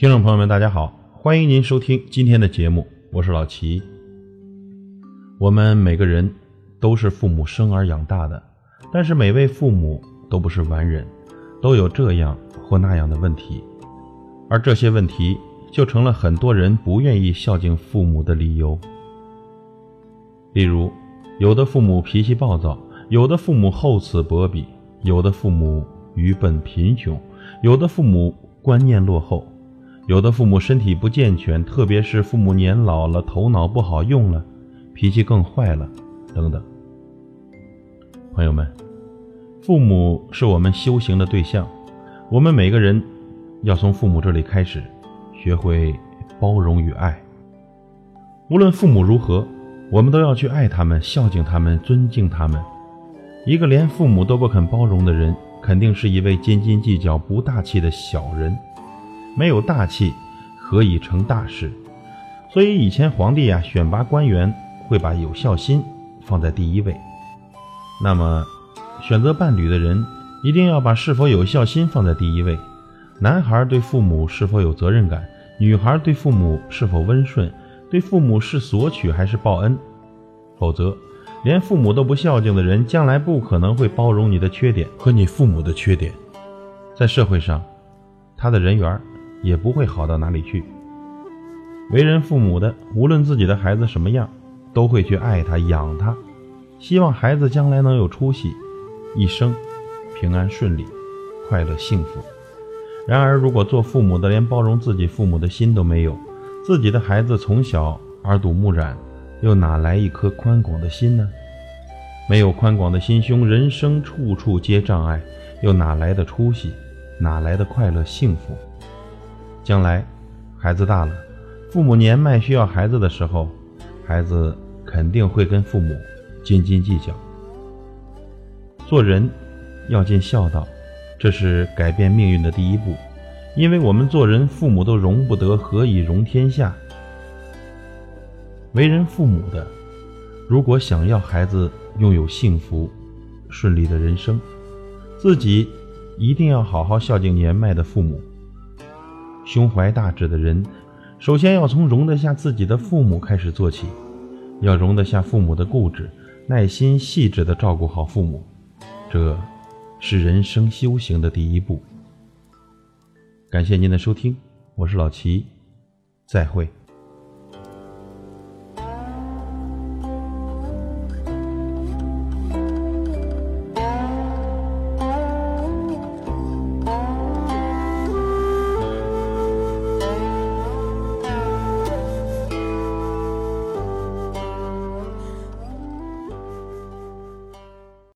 听众朋友们，大家好，欢迎您收听今天的节目，我是老齐。我们每个人都是父母生而养大的，但是每位父母都不是完人，都有这样或那样的问题，而这些问题就成了很多人不愿意孝敬父母的理由。例如，有的父母脾气暴躁，有的父母厚此薄彼，有的父母愚笨贫穷，有的父母观念落后。有的父母身体不健全，特别是父母年老了，头脑不好用了，脾气更坏了，等等。朋友们，父母是我们修行的对象，我们每个人要从父母这里开始，学会包容与爱。无论父母如何，我们都要去爱他们，孝敬他们，尊敬他们。一个连父母都不肯包容的人，肯定是一位斤斤计较、不大气的小人。没有大气，何以成大事？所以以前皇帝啊选拔官员会把有孝心放在第一位。那么，选择伴侣的人一定要把是否有孝心放在第一位。男孩对父母是否有责任感？女孩对父母是否温顺？对父母是索取还是报恩？否则，连父母都不孝敬的人，将来不可能会包容你的缺点和你父母的缺点。在社会上，他的人缘。也不会好到哪里去。为人父母的，无论自己的孩子什么样，都会去爱他、养他，希望孩子将来能有出息，一生平安顺利、快乐幸福。然而，如果做父母的连包容自己父母的心都没有，自己的孩子从小耳濡目染，又哪来一颗宽广的心呢？没有宽广的心胸，人生处处皆障碍，又哪来的出息？哪来的快乐幸福？将来，孩子大了，父母年迈需要孩子的时候，孩子肯定会跟父母斤斤计较。做人要尽孝道，这是改变命运的第一步。因为我们做人，父母都容不得，何以容天下？为人父母的，如果想要孩子拥有幸福、顺利的人生，自己一定要好好孝敬年迈的父母。胸怀大志的人，首先要从容得下自己的父母开始做起，要容得下父母的固执，耐心细致的照顾好父母，这是人生修行的第一步。感谢您的收听，我是老齐，再会。